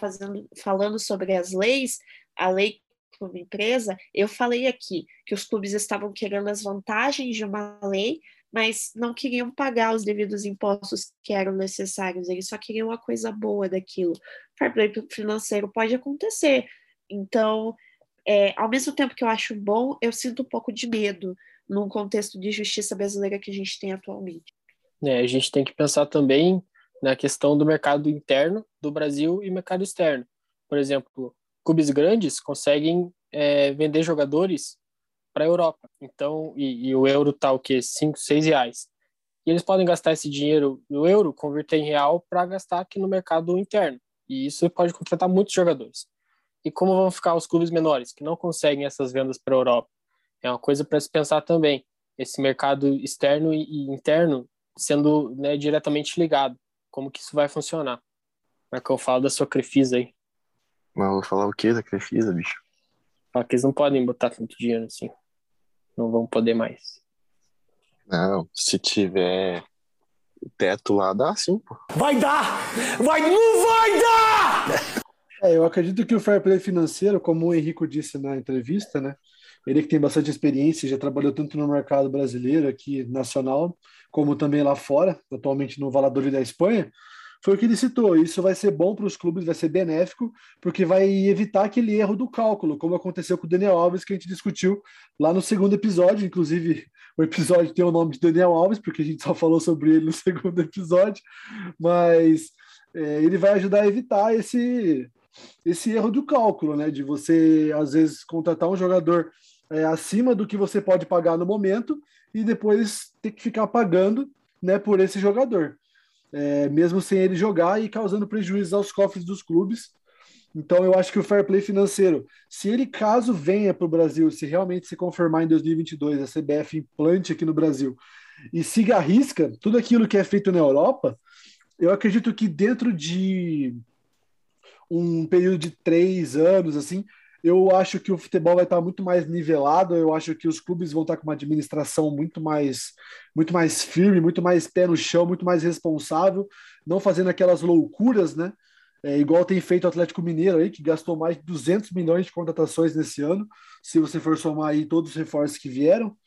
Speaker 4: falando sobre as leis, a lei como empresa, eu falei aqui que os clubes estavam querendo as vantagens de uma lei, mas não queriam pagar os devidos impostos que eram necessários, eles só queriam a coisa boa daquilo. Fair play financeiro pode acontecer. Então, é, ao mesmo tempo que eu acho bom, eu sinto um pouco de medo num contexto de justiça brasileira que a gente tem atualmente.
Speaker 5: É, a gente tem que pensar também na questão do mercado interno do Brasil e mercado externo. Por exemplo, clubes grandes conseguem é, vender jogadores para a Europa. Então, e, e, o euro tá o quê? 5, 6 reais. E eles podem gastar esse dinheiro no euro, converter em real para gastar aqui no mercado interno. E isso pode contratar muitos jogadores. E como vão ficar os clubes menores, que não conseguem essas vendas para a Europa? É uma coisa para se pensar também. Esse mercado externo e interno sendo né, diretamente ligado. Como que isso vai funcionar? Como é que eu falo da sua Crefisa aí?
Speaker 6: Mas eu vou falar o que da Crefisa, bicho?
Speaker 5: Fala que eles não podem botar tanto dinheiro assim. Não vão poder mais.
Speaker 6: Não, se tiver o teto lá, dá sim, pô.
Speaker 1: Vai dar! Vai, não vai dar!
Speaker 2: É, eu acredito que o fair play financeiro, como o Henrico disse na entrevista, né? Ele que tem bastante experiência, já trabalhou tanto no mercado brasileiro aqui nacional, como também lá fora, atualmente no Valladolid da Espanha, foi o que ele citou. Isso vai ser bom para os clubes, vai ser benéfico, porque vai evitar aquele erro do cálculo, como aconteceu com o Daniel Alves, que a gente discutiu lá no segundo episódio. Inclusive, o episódio tem o nome de Daniel Alves, porque a gente só falou sobre ele no segundo episódio, mas é, ele vai ajudar a evitar esse esse erro do cálculo, né? De você, às vezes, contratar um jogador é, acima do que você pode pagar no momento e depois ter que ficar pagando né, por esse jogador, é, mesmo sem ele jogar e causando prejuízo aos cofres dos clubes. Então, eu acho que o fair play financeiro, se ele caso venha para o Brasil, se realmente se confirmar em 2022, a CBF implante aqui no Brasil e siga a risca tudo aquilo que é feito na Europa, eu acredito que dentro de um período de três anos, assim, eu acho que o futebol vai estar muito mais nivelado. Eu acho que os clubes vão estar com uma administração muito mais, muito mais firme, muito mais pé no chão, muito mais responsável, não fazendo aquelas loucuras, né? É, igual tem feito o Atlético Mineiro aí, que gastou mais de 200 milhões de contratações nesse ano, se você for somar aí todos os reforços que vieram.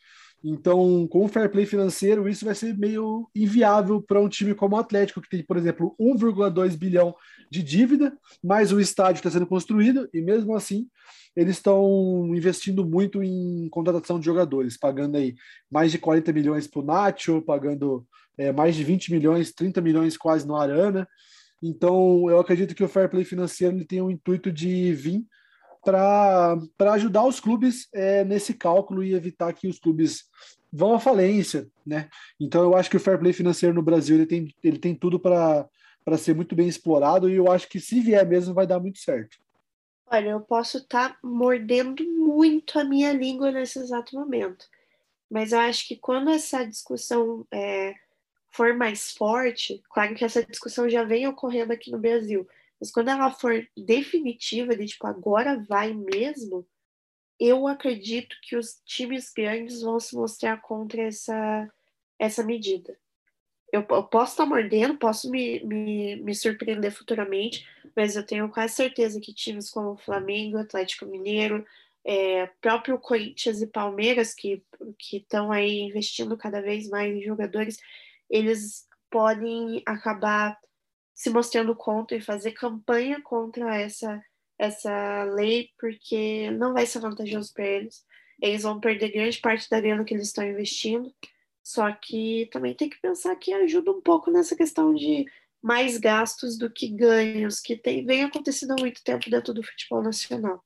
Speaker 2: Então, com o fair play financeiro, isso vai ser meio inviável para um time como o Atlético, que tem, por exemplo, 1,2 bilhão de dívida, mais o estádio está sendo construído, e mesmo assim, eles estão investindo muito em contratação de jogadores, pagando aí mais de 40 milhões para o Nacho, pagando é, mais de 20 milhões, 30 milhões quase no Arana. Então, eu acredito que o fair play financeiro ele tem o intuito de vir para ajudar os clubes é, nesse cálculo e evitar que os clubes vão à falência, né? Então eu acho que o fair play financeiro no Brasil ele tem, ele tem tudo para ser muito bem explorado e eu acho que se vier mesmo vai dar muito certo.
Speaker 4: Olha, eu posso estar tá mordendo muito a minha língua nesse exato momento, mas eu acho que quando essa discussão é, for mais forte, claro que essa discussão já vem ocorrendo aqui no Brasil, mas quando ela for definitiva, de tipo, agora vai mesmo, eu acredito que os times grandes vão se mostrar contra essa, essa medida. Eu, eu posso estar mordendo, posso me, me, me surpreender futuramente, mas eu tenho quase certeza que times como Flamengo, Atlético Mineiro, é, próprio Corinthians e Palmeiras, que estão aí investindo cada vez mais em jogadores, eles podem acabar se mostrando contra e fazer campanha contra essa, essa lei, porque não vai ser vantajoso para eles. Eles vão perder grande parte da grana que eles estão investindo. Só que também tem que pensar que ajuda um pouco nessa questão de mais gastos do que ganhos, que tem, vem acontecendo há muito tempo dentro do futebol nacional.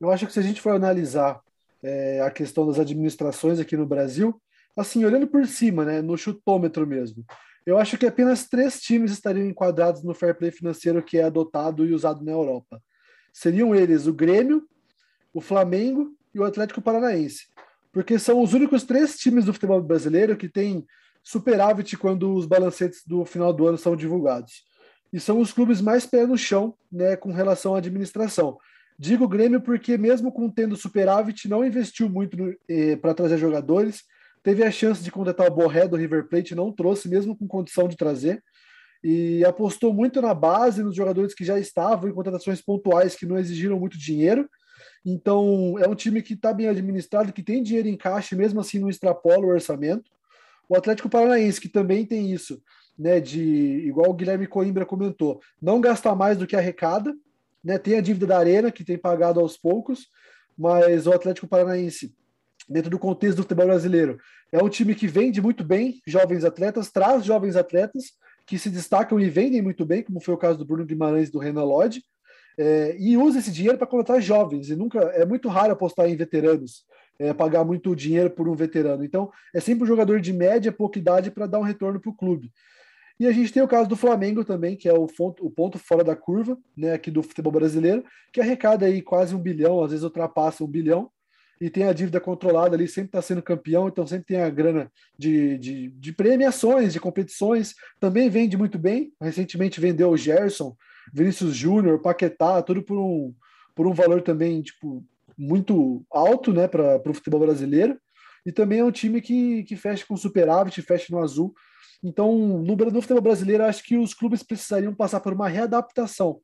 Speaker 2: Eu acho que se a gente for analisar é, a questão das administrações aqui no Brasil, assim, olhando por cima, né, no chutômetro mesmo, eu acho que apenas três times estariam enquadrados no fair play financeiro que é adotado e usado na Europa. Seriam eles o Grêmio, o Flamengo e o Atlético Paranaense. Porque são os únicos três times do futebol brasileiro que têm superávit quando os balancetes do final do ano são divulgados. E são os clubes mais pé no chão né, com relação à administração. Digo Grêmio porque, mesmo com tendo superávit, não investiu muito eh, para trazer jogadores teve a chance de contratar o Borré do River Plate, não trouxe, mesmo com condição de trazer, e apostou muito na base, nos jogadores que já estavam, em contratações pontuais que não exigiram muito dinheiro. Então, é um time que está bem administrado, que tem dinheiro em caixa, mesmo assim não extrapola o orçamento. O Atlético Paranaense, que também tem isso, né, de, igual o Guilherme Coimbra comentou, não gastar mais do que arrecada, né, tem a dívida da Arena, que tem pagado aos poucos, mas o Atlético Paranaense dentro do contexto do futebol brasileiro. É um time que vende muito bem jovens atletas, traz jovens atletas que se destacam e vendem muito bem, como foi o caso do Bruno Guimarães e do Renan Lodge, é, e usa esse dinheiro para contratar jovens. E nunca é muito raro apostar em veteranos, é, pagar muito dinheiro por um veterano. Então, é sempre um jogador de média, pouca idade para dar um retorno para o clube. E a gente tem o caso do Flamengo também, que é o ponto, o ponto fora da curva, né, aqui do futebol brasileiro, que arrecada aí quase um bilhão, às vezes ultrapassa um bilhão, e tem a dívida controlada ali, sempre está sendo campeão, então sempre tem a grana de, de, de, premiações, de competições, também vende muito bem. Recentemente vendeu o Gerson, Vinícius Júnior, Paquetá, tudo por um, por um valor também tipo, muito alto né, para o futebol brasileiro. E também é um time que, que fecha com superávit, fecha no azul. Então, no, no futebol brasileiro, acho que os clubes precisariam passar por uma readaptação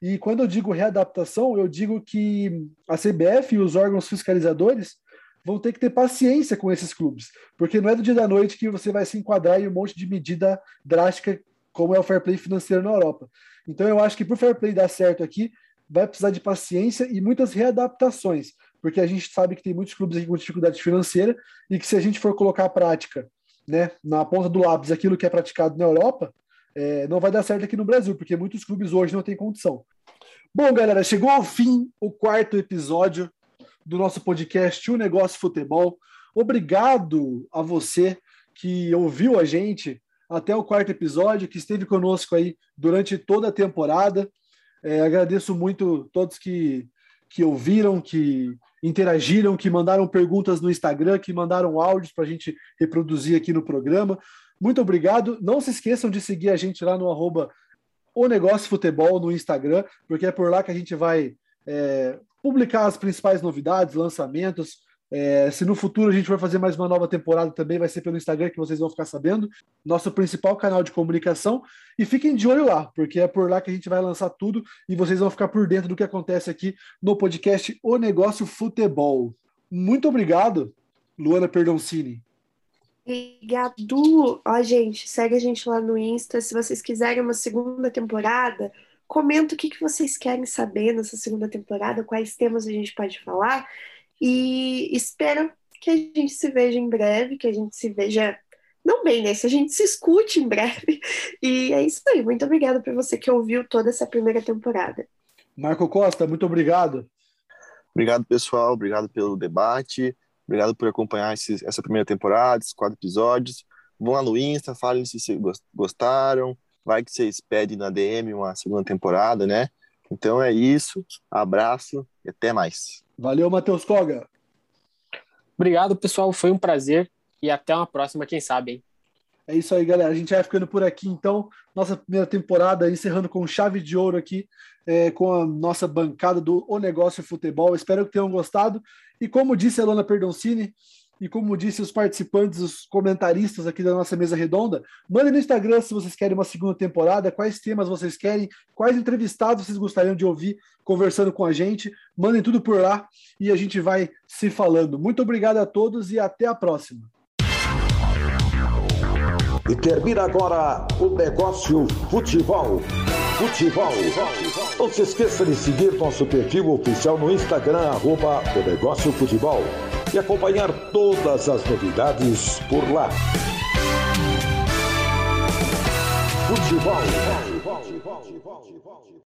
Speaker 2: e quando eu digo readaptação, eu digo que a CBF e os órgãos fiscalizadores vão ter que ter paciência com esses clubes, porque não é do dia da noite que você vai se enquadrar em um monte de medida drástica como é o fair play financeiro na Europa. Então eu acho que para o fair play dar certo aqui, vai precisar de paciência e muitas readaptações, porque a gente sabe que tem muitos clubes aqui com dificuldade financeira e que se a gente for colocar a prática né, na ponta do lápis aquilo que é praticado na Europa, é, não vai dar certo aqui no Brasil, porque muitos clubes hoje não têm condição. Bom, galera, chegou ao fim o quarto episódio do nosso podcast O Negócio Futebol. Obrigado a você que ouviu a gente até o quarto episódio, que esteve conosco aí durante toda a temporada. É, agradeço muito todos que, que ouviram, que, interagiram, que mandaram perguntas no Instagram, que mandaram áudios para a gente reproduzir aqui no programa. Muito obrigado. Não se esqueçam de seguir a gente lá no arroba o Negócio Futebol no Instagram, porque é por lá que a gente vai é, publicar as principais novidades, lançamentos, é, se no futuro a gente for fazer mais uma nova temporada também, vai ser pelo Instagram que vocês vão ficar sabendo. Nosso principal canal de comunicação. E fiquem de olho lá, porque é por lá que a gente vai lançar tudo e vocês vão ficar por dentro do que acontece aqui no podcast O Negócio Futebol. Muito obrigado, Luana Perdoncini.
Speaker 4: Obrigado. Ó, gente, segue a gente lá no Insta. Se vocês quiserem uma segunda temporada, comenta o que, que vocês querem saber nessa segunda temporada, quais temas a gente pode falar. E espero que a gente se veja em breve, que a gente se veja, não bem, né? Se a gente se escute em breve. E é isso aí. Muito obrigada por você que ouviu toda essa primeira temporada.
Speaker 2: Marco Costa, muito obrigado.
Speaker 6: Obrigado, pessoal. Obrigado pelo debate. Obrigado por acompanhar esse, essa primeira temporada, esses quatro episódios. Vão lá no Insta, falem se gostaram. Vai que vocês pedem na DM uma segunda temporada, né? Então é isso. Abraço e até mais.
Speaker 2: Valeu, Matheus Koga.
Speaker 5: Obrigado, pessoal. Foi um prazer e até uma próxima, quem sabe, hein?
Speaker 2: É isso aí, galera. A gente vai ficando por aqui, então. Nossa primeira temporada encerrando com chave de ouro aqui, é, com a nossa bancada do O Negócio Futebol. Espero que tenham gostado. E como disse a Lona Perdoncini, e como disse os participantes, os comentaristas aqui da nossa mesa redonda, mandem no Instagram se vocês querem uma segunda temporada, quais temas vocês querem, quais entrevistados vocês gostariam de ouvir conversando com a gente. Mandem tudo por lá e a gente vai se falando. Muito obrigado a todos e até a próxima.
Speaker 1: E termina agora o negócio futebol. Futebol. Não se esqueça de seguir nosso perfil oficial no Instagram, arroba o negócio futebol e acompanhar todas as novidades por lá. Futebol.